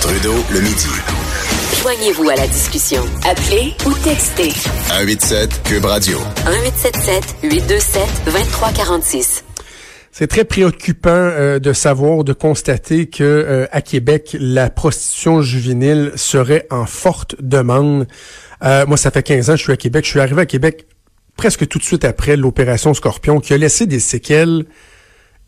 Trudeau le midi. Joignez-vous à la discussion. Appelez ou textez. 187 Cube Radio. 1877 827 2346. C'est très préoccupant euh, de savoir, de constater que euh, à Québec, la prostitution juvénile serait en forte demande. Euh, moi, ça fait 15 ans que je suis à Québec. Je suis arrivé à Québec presque tout de suite après l'opération Scorpion, qui a laissé des séquelles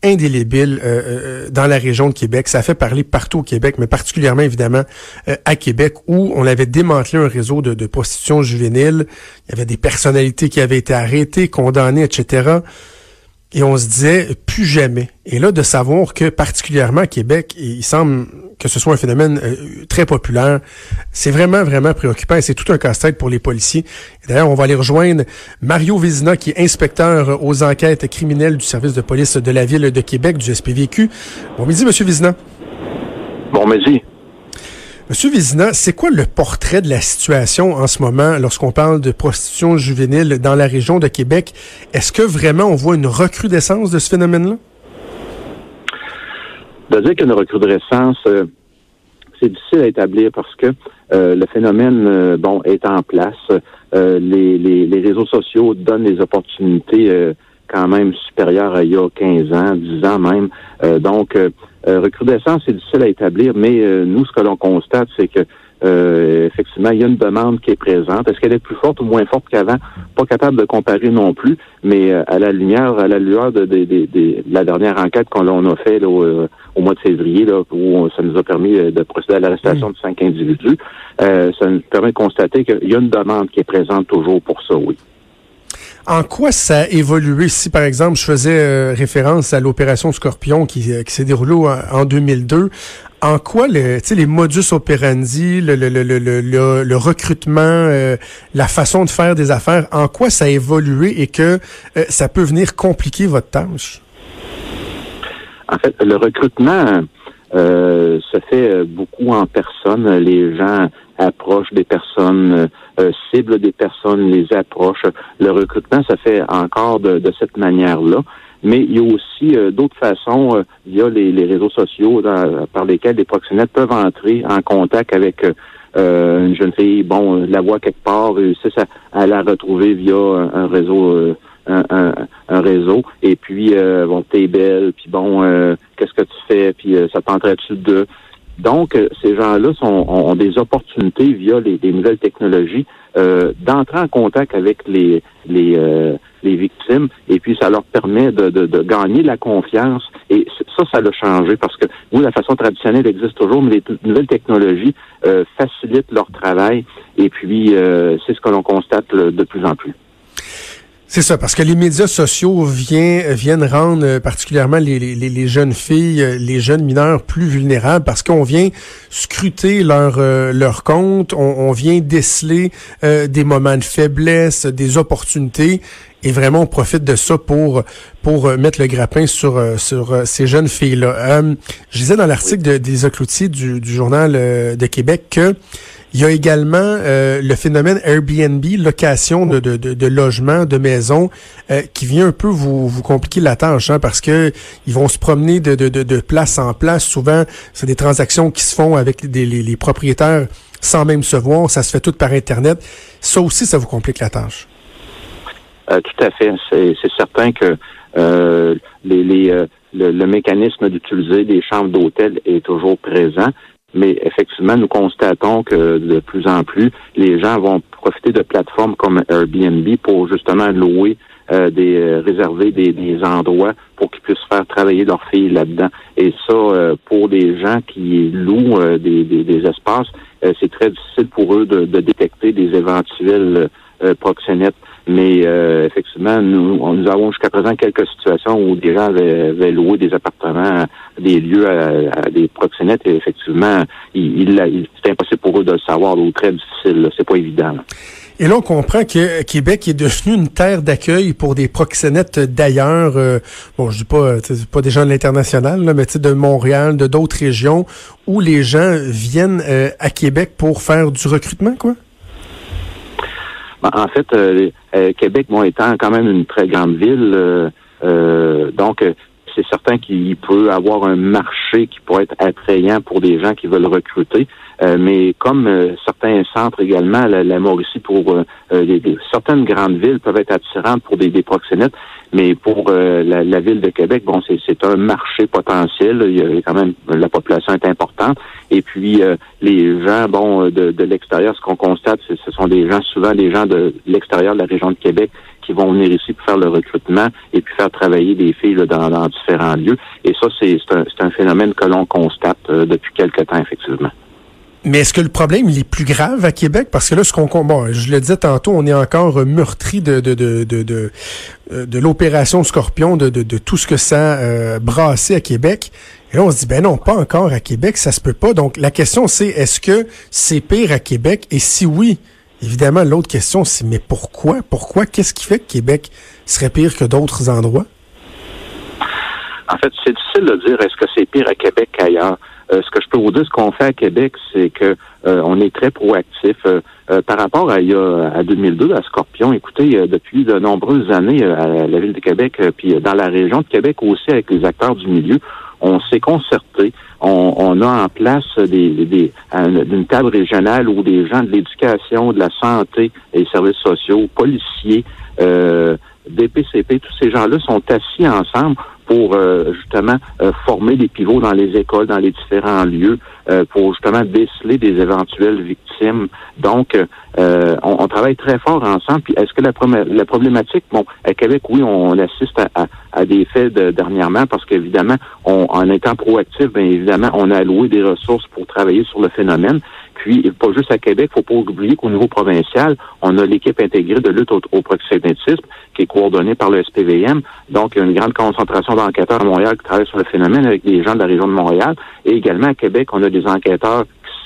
indélébile euh, euh, dans la région de Québec. Ça a fait parler partout au Québec, mais particulièrement évidemment euh, à Québec, où on avait démantelé un réseau de, de, prostitution juvénile. Il y avait des personnalités qui avaient été arrêtées, condamnées, etc. Et on se disait plus jamais. Et là, de savoir que particulièrement à Québec, il semble que ce soit un phénomène euh, très populaire, c'est vraiment, vraiment préoccupant et c'est tout un casse-tête pour les policiers. D'ailleurs, on va aller rejoindre Mario Vézina, qui est inspecteur aux enquêtes criminelles du service de police de la ville de Québec, du SPVQ. Bon midi, Monsieur Vézina. Bon midi. Monsieur Vézina, c'est quoi le portrait de la situation en ce moment lorsqu'on parle de prostitution juvénile dans la région de Québec? Est-ce que vraiment on voit une recrudescence de ce phénomène-là? De dire qu'il y a une recrudescence, euh, c'est difficile à établir parce que euh, le phénomène, euh, bon, est en place. Les, les, les, réseaux sociaux donnent des opportunités quand même supérieures à il y a 15 ans, 10 ans même. donc, euh, recrudescence, c'est difficile à établir, mais euh, nous, ce que l'on constate, c'est que euh, effectivement, il y a une demande qui est présente. Est-ce qu'elle est plus forte ou moins forte qu'avant? Pas capable de comparer non plus, mais à la lumière, à la lueur de, la dernière enquête qu'on a fait au, mois de février, là, où ça nous a permis de procéder à l'arrestation mm. de cinq individus, ça nous permet de constater qu'il y a une demande qui est présente toujours pour ça, oui. En quoi ça a évolué? Si, par exemple, je faisais euh, référence à l'opération Scorpion qui, euh, s'est déroulée en, 2002, en quoi le, les modus operandi, le, le, le, le recrutement, euh, la façon de faire des affaires, en quoi ça a évolué et que ça peut venir compliquer votre tâche? En fait, le recrutement se fait beaucoup en personne. Les gens approche des personnes, euh, euh, cible des personnes, les approche. Le recrutement, ça fait encore de, cette manière-là. Mais il y a aussi euh, d'autres façons via les, réseaux sociaux par lesquels les proxénètes peuvent entrer en contact avec une jeune fille, bon, la voix quelque part, réussissent à, à, la retrouver via un, réseau un, réseau. Et puis bon t'es belle puis bon qu'est-ce que tu fais puis ça tenterait-tu de donc, euh, ces gens-là ont, des opportunités via les, nouvelles technologies euh, d'entrer en contact avec les, les, euh, les victimes. Et puis ça leur permet de, de, gagner la confiance. Et ça, ça l'a changé parce que nous, la façon traditionnelle existe toujours, mais les nouvelles technologies facilitent leur travail. Et puis c'est ce que l'on constate de plus en plus. C'est ça, parce que les médias sociaux viennent, viennent rendre euh, particulièrement les, les, les, jeunes filles, euh, les jeunes mineurs plus vulnérables parce qu'on vient scruter leur, euh, leur compte, on, vient déceler des moments de faiblesse, des opportunités et vraiment on profite de ça pour pour mettre le grappin sur sur ces jeunes filles là. je disais dans l'article de, des Ocloutiers du, du journal de Québec que il y a également euh, le phénomène Airbnb, location de, de, de, de logements, de maisons, euh, qui vient un peu vous, vous compliquer la tâche, hein, parce que ils vont se promener de, de, de, place en place. Souvent, c'est des transactions qui se font avec des, les, propriétaires sans même se voir. Ça se fait tout par Internet. Ça aussi, ça vous complique la tâche. Euh, tout à fait. C'est certain que les, les le, le, mécanisme d'utiliser des chambres d'hôtel est toujours présent. Mais effectivement, nous constatons que de plus en plus, les gens vont profiter de plateformes comme Airbnb pour justement louer euh, des euh, réserver des, des, endroits pour qu'ils puissent faire travailler leurs filles là-dedans. Et ça, euh, pour des gens qui louent des, des, des, espaces, c'est très difficile pour eux de, de détecter des éventuels proxénètes. Mais euh, effectivement, nous, nous avons jusqu'à présent quelques situations où des gens avaient, loué des appartements, des lieux à, des proxénètes et effectivement, il, c'est impossible pour eux de le savoir ou très difficile. C'est pas évident. Et là, on comprend que Québec est devenu une terre d'accueil pour des proxénètes d'ailleurs. Euh, bon, je dis pas, pas des gens de l'international, mais de Montréal, de d'autres régions, où les gens viennent euh, à Québec pour faire du recrutement, quoi? Ben, en fait, euh, euh, Québec, étant quand même une très grande ville, euh, donc c'est certain qu'il peut avoir un marché qui pourrait être attrayant pour des gens qui veulent recruter. Euh, mais comme euh, certains centres également, la, Mauricie pour euh, certaines grandes villes peuvent être attirantes pour des, des proxénètes, mais pour la, ville de Québec, bon, c'est un marché potentiel. Il y a quand même la population est importante. Et puis les gens, bon, de, de l'extérieur, ce qu'on constate, ce sont des gens, souvent des gens de l'extérieur de la région de Québec qui vont venir ici pour faire le recrutement et puis faire travailler des filles dans, dans, différents lieux. Et ça, c'est un, un, phénomène que l'on constate depuis quelque temps, effectivement. Mais est-ce que le problème il est plus grave à Québec? Parce que là ce qu'on bon, je le disais tantôt, on est encore meurtri de de de de de, euh, de l'opération Scorpion, de, de, de tout ce que ça euh, brassé à Québec. Et là on se dit ben non, pas encore à Québec, ça se peut pas. Donc la question c'est est-ce que c'est pire à Québec? Et si oui, évidemment l'autre question c'est mais pourquoi? Pourquoi? Qu'est-ce qui fait que Québec serait pire que d'autres endroits? En fait, c'est difficile de dire est-ce que c'est pire à Québec qu'ailleurs. Euh, ce que je peux vous dire, ce qu'on fait à Québec, c'est que euh, on est très proactif. Euh, par rapport à, à 2002, à Scorpion, écoutez, depuis de nombreuses années à la Ville de Québec, puis dans la région de Québec aussi, avec les acteurs du milieu, on s'est concerté. On, on, a en place des, des, une table régionale où des gens de l'éducation, de la santé, des services sociaux, policiers, euh, DPCP, tous ces gens-là sont assis ensemble pour euh, justement euh, former des pivots dans les écoles, dans les différents lieux, euh, pour justement déceler des éventuelles victimes. Donc, on, travaille très fort ensemble. Puis, est-ce que la, la, problématique, bon, à Québec, oui, on, assiste à, des faits de, dernièrement parce qu'évidemment, en étant proactif, bien évidemment, on a alloué des ressources pour travailler sur le phénomène. Puis, pas juste à Québec, faut pas oublier qu'au niveau provincial, on a l'équipe intégrée de lutte au, au, proxénétisme qui est coordonnée par le SPVM. Donc, il y a une grande concentration d'enquêteurs à Montréal qui travaillent sur le phénomène avec des gens de la région de Montréal. Et également à Québec, on a des enquêteurs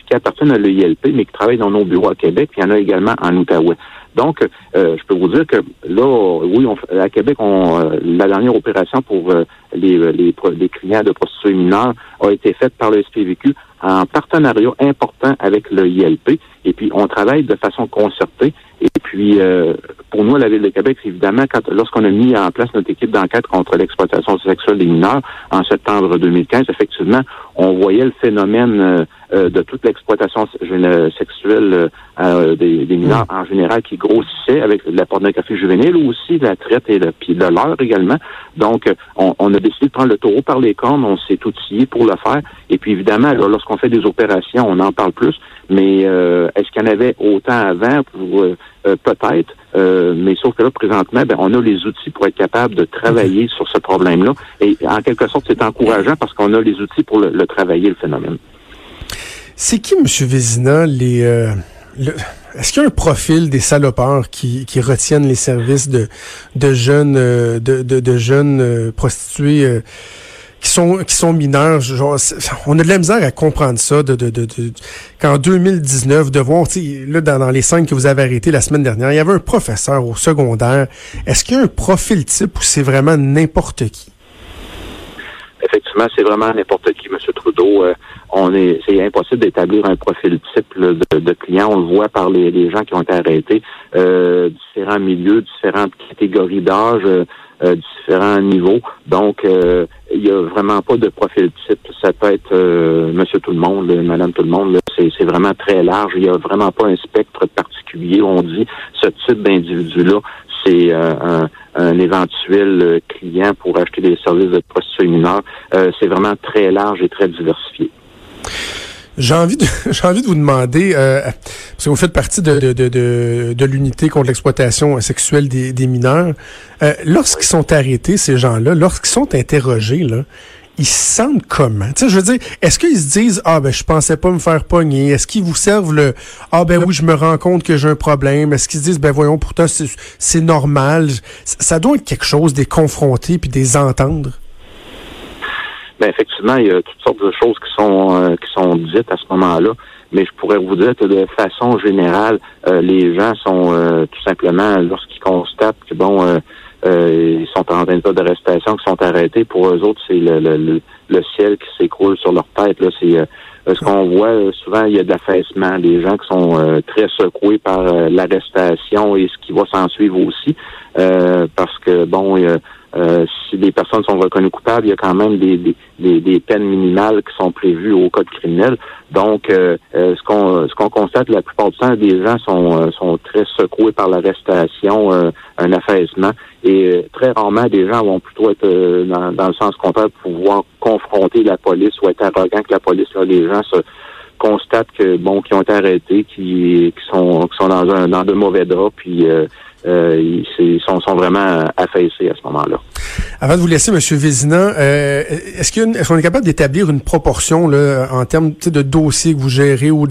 qui appartiennent à l'EILP, mais qui travaillent dans nos bureaux à Québec. Puis il y en a également en Outaouais. Donc, euh, je peux vous dire que là, oui, on, à Québec, on, euh, la dernière opération pour euh, les, les, les, clients de prostituées mineures a été faite par le SPVQ en partenariat important avec le ILP. Et puis, on travaille de façon concertée. Et puis, euh, pour nous, la Ville de Québec, évidemment, quand lorsqu'on a mis en place notre équipe d'enquête contre l'exploitation sexuelle des mineurs en septembre 2015, effectivement, on voyait le phénomène euh, euh, de toute l'exploitation sexuelle des, mineurs mm. en général qui grossissait avec la pornographie juvénile ou aussi la traite et le, puis de l'heure également. Donc, on, on, a décidé de prendre le taureau par les cornes, on s'est outillé pour le faire. Et puis, évidemment, lorsqu'on fait des opérations, on en parle plus. Mais euh, est-ce qu'il y en avait autant avant? Euh, euh, peut-être. mais sauf que là, présentement, ben, on a les outils pour être capable de travailler sur ce problème-là. Et en quelque sorte, c'est encourageant parce qu'on a les outils pour le, travailler, le phénomène. C'est qui, M. Vézina, les... Est-ce qu'il y a un profil des salopards qui, retiennent les services de, de jeunes de, de, jeunes prostituées qui sont qui sont mineurs? On a de la misère à comprendre ça de, de, de, qu'en 2019, de voir, là, dans, dans les scènes que vous avez arrêtées la semaine dernière, il y avait un professeur au secondaire. Est-ce qu'il y a un profil type ou c'est vraiment n'importe qui? C'est vraiment n'importe qui, M. Trudeau. Euh, on est, c'est impossible d'établir un profil type de, de client. On le voit par les, les gens qui ont été arrêtés, euh, différents milieux, différentes catégories d'âge. Euh, euh, différents niveaux. Donc, euh, il n'y a vraiment pas de profil type. Ça peut être euh, monsieur tout le monde, madame tout le monde. C'est vraiment très large. Il n'y a vraiment pas un spectre particulier. On dit ce type d'individu-là, c'est un, un, éventuel client pour acheter des services de prostitution mineure. c'est vraiment très large et très diversifié. J'ai envie de j'ai envie de vous demander euh, parce que vous faites partie de de, de, de, l'unité contre l'exploitation sexuelle des, des mineurs. Euh, lorsqu'ils sont arrêtés ces gens-là, lorsqu'ils sont interrogés là, ils se sentent comment? Tu sais, je veux dire, est-ce qu'ils se disent ah ben je pensais pas me faire pogner Est-ce qu'ils vous servent le ah ben oui je me rends compte que j'ai un problème Est-ce qu'ils se disent ben voyons pourtant c'est normal Ça doit être quelque chose des confronter puis des entendre. Ben, effectivement, il y a toutes sortes de choses qui sont euh, qui sont dites à ce moment-là. Mais je pourrais vous dire que de façon générale, euh, les gens sont euh, tout simplement, lorsqu'ils constatent que bon, ils sont en état d'arrestation, qu'ils sont arrêtés, pour eux autres, c'est le, le, le, ciel qui s'écroule sur leur tête. Là, c'est ce qu'on voit souvent, il y a de l'affaissement, des gens qui sont très secoués par l'arrestation et ce qui va s'en suivre aussi, parce que bon, si les personnes sont reconnues coupables, il y a quand même des, des, des, peines minimales qui sont prévues au code criminel. Donc, ce qu'on ce qu'on constate la plupart du temps, des gens sont sont très secoués par l'arrestation, un affaissement, et très rarement des gens vont plutôt être dans, dans, le sens contraire pouvoir confronter la police ou être arrogant que la police. Là, les gens se constatent que bon, qui ont été arrêtés, qui, qui sont sont dans un dans de mauvais draps, puis euh, euh, ils sont, sont vraiment affaissés à ce moment-là. Avant de vous laisser, M. Vézina, euh, est-ce qu'on est, capable d'établir une proportion là, en termes de dossiers que vous gérez ou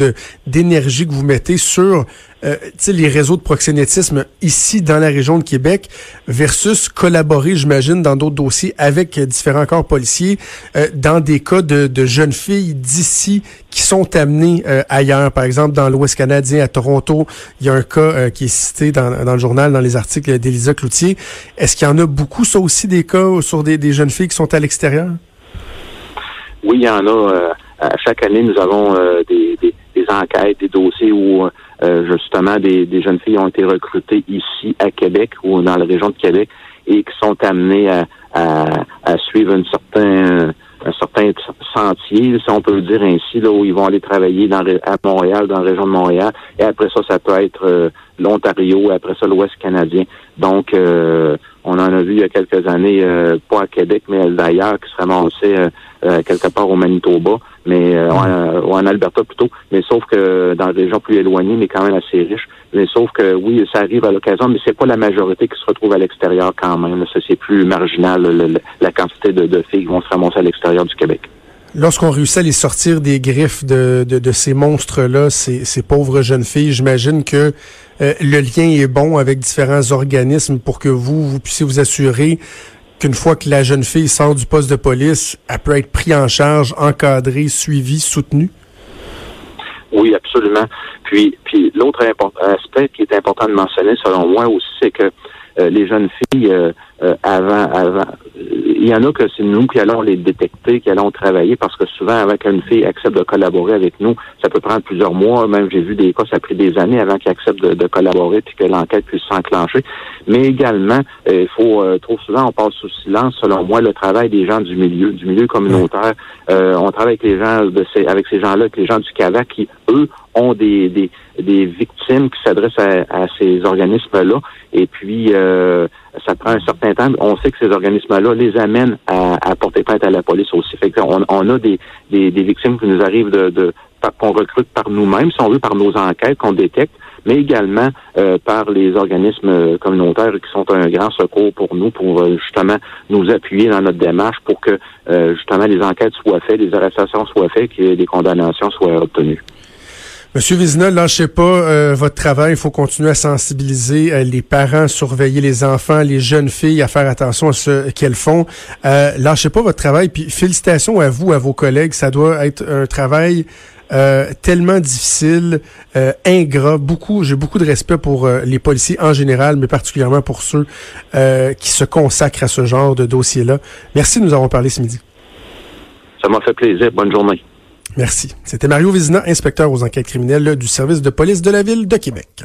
d'énergie que vous mettez sur euh, les réseaux de proxénétisme ici dans la région de Québec versus collaborer, j'imagine, dans d'autres dossiers avec différents corps policiers euh, dans des cas de, de jeunes filles d'ici qui sont amenées euh, ailleurs. Par exemple, dans l'Ouest canadien, à Toronto, il y a un cas euh, qui est cité dans, dans, le journal, dans les articles d'Élisa Cloutier. Est-ce qu'il y en a beaucoup, ça aussi, des cas sur des, des jeunes filles qui sont à l'extérieur? Oui, il y en a. à chaque année, nous avons des, des, des, enquêtes, des dossiers où euh, justement, des, jeunes filles ont été recrutées ici à Québec ou dans la région de Québec et qui sont amenées à, à, suivre un certain un certain sentier, si on peut le dire ainsi, là, où ils vont aller travailler dans, à Montréal, dans la région de Montréal. Et après ça, ça peut être euh, l'Ontario, après ça, l'Ouest canadien. Donc, euh, on en a vu il y a quelques années, pas à Québec, mais d'ailleurs, qui se ramassaient quelque part au Manitoba mais euh, ou en Alberta plutôt, mais sauf que dans des régions plus éloignées, mais quand même assez riches. Mais sauf que oui, ça arrive à l'occasion, mais c'est pas la majorité qui se retrouve à l'extérieur quand même. C'est plus marginal, la quantité de, de, filles qui vont se ramasser à l'extérieur du Québec. Lorsqu'on réussit à les sortir des griffes de, de, de ces monstres-là, ces, ces, pauvres jeunes filles, j'imagine que euh, le lien est bon avec différents organismes pour que vous, vous puissiez vous assurer qu'une fois que la jeune fille sort du poste de police, elle peut être prise en charge, encadrée, suivie, soutenue? Oui, absolument. Puis, puis l'autre aspect qui est important de mentionner, selon moi aussi, c'est que les jeunes filles, euh, euh, avant, avant, il y en a que c'est nous qui allons les détecter, qui allons travailler, parce que souvent, avant qu'une fille accepte de collaborer avec nous, ça peut prendre plusieurs mois. Même j'ai vu des cas, ça a pris des années avant qu'elle accepte de, collaborer puis que l'enquête puisse s'enclencher. Mais également, il faut trop souvent, on passe sous silence, selon moi, le travail des gens du milieu, du milieu communautaire. on travaille avec les gens de ces, avec ces gens-là, avec les gens du CAVAC qui, eux, ont des, des, des victimes qui s'adressent à, ces organismes-là. Et puis, euh, ça prend un certain temps. On sait que ces organismes-là les amènent à, à, porter plainte à la police aussi. Fait qu'on on a des, des, des, victimes qui nous arrivent de, de qu'on recrute par nous-mêmes, si on veut, par nos enquêtes qu'on détecte, mais également euh, par les organismes communautaires qui sont un grand secours pour nous, pour euh, justement nous appuyer dans notre démarche pour que justement les enquêtes soient faites, les arrestations soient faites, que des condamnations soient obtenues. Monsieur Vizina, lâchez pas euh, votre travail. Il faut continuer à sensibiliser euh, les parents, surveiller les enfants, les jeunes filles à faire attention à ce qu'elles font. Euh, lâchez pas votre travail. Puis félicitations à vous, à vos collègues. Ça doit être un travail tellement difficile, ingrat. Beaucoup, j'ai beaucoup de respect pour les policiers en général, mais particulièrement pour ceux qui se consacrent à ce genre de dossier-là. Merci nous avoir parlé ce midi. Ça m'a fait plaisir. Bonne journée. Merci. C'était Mario Vizina, inspecteur aux enquêtes criminelles du service de police de la ville de Québec.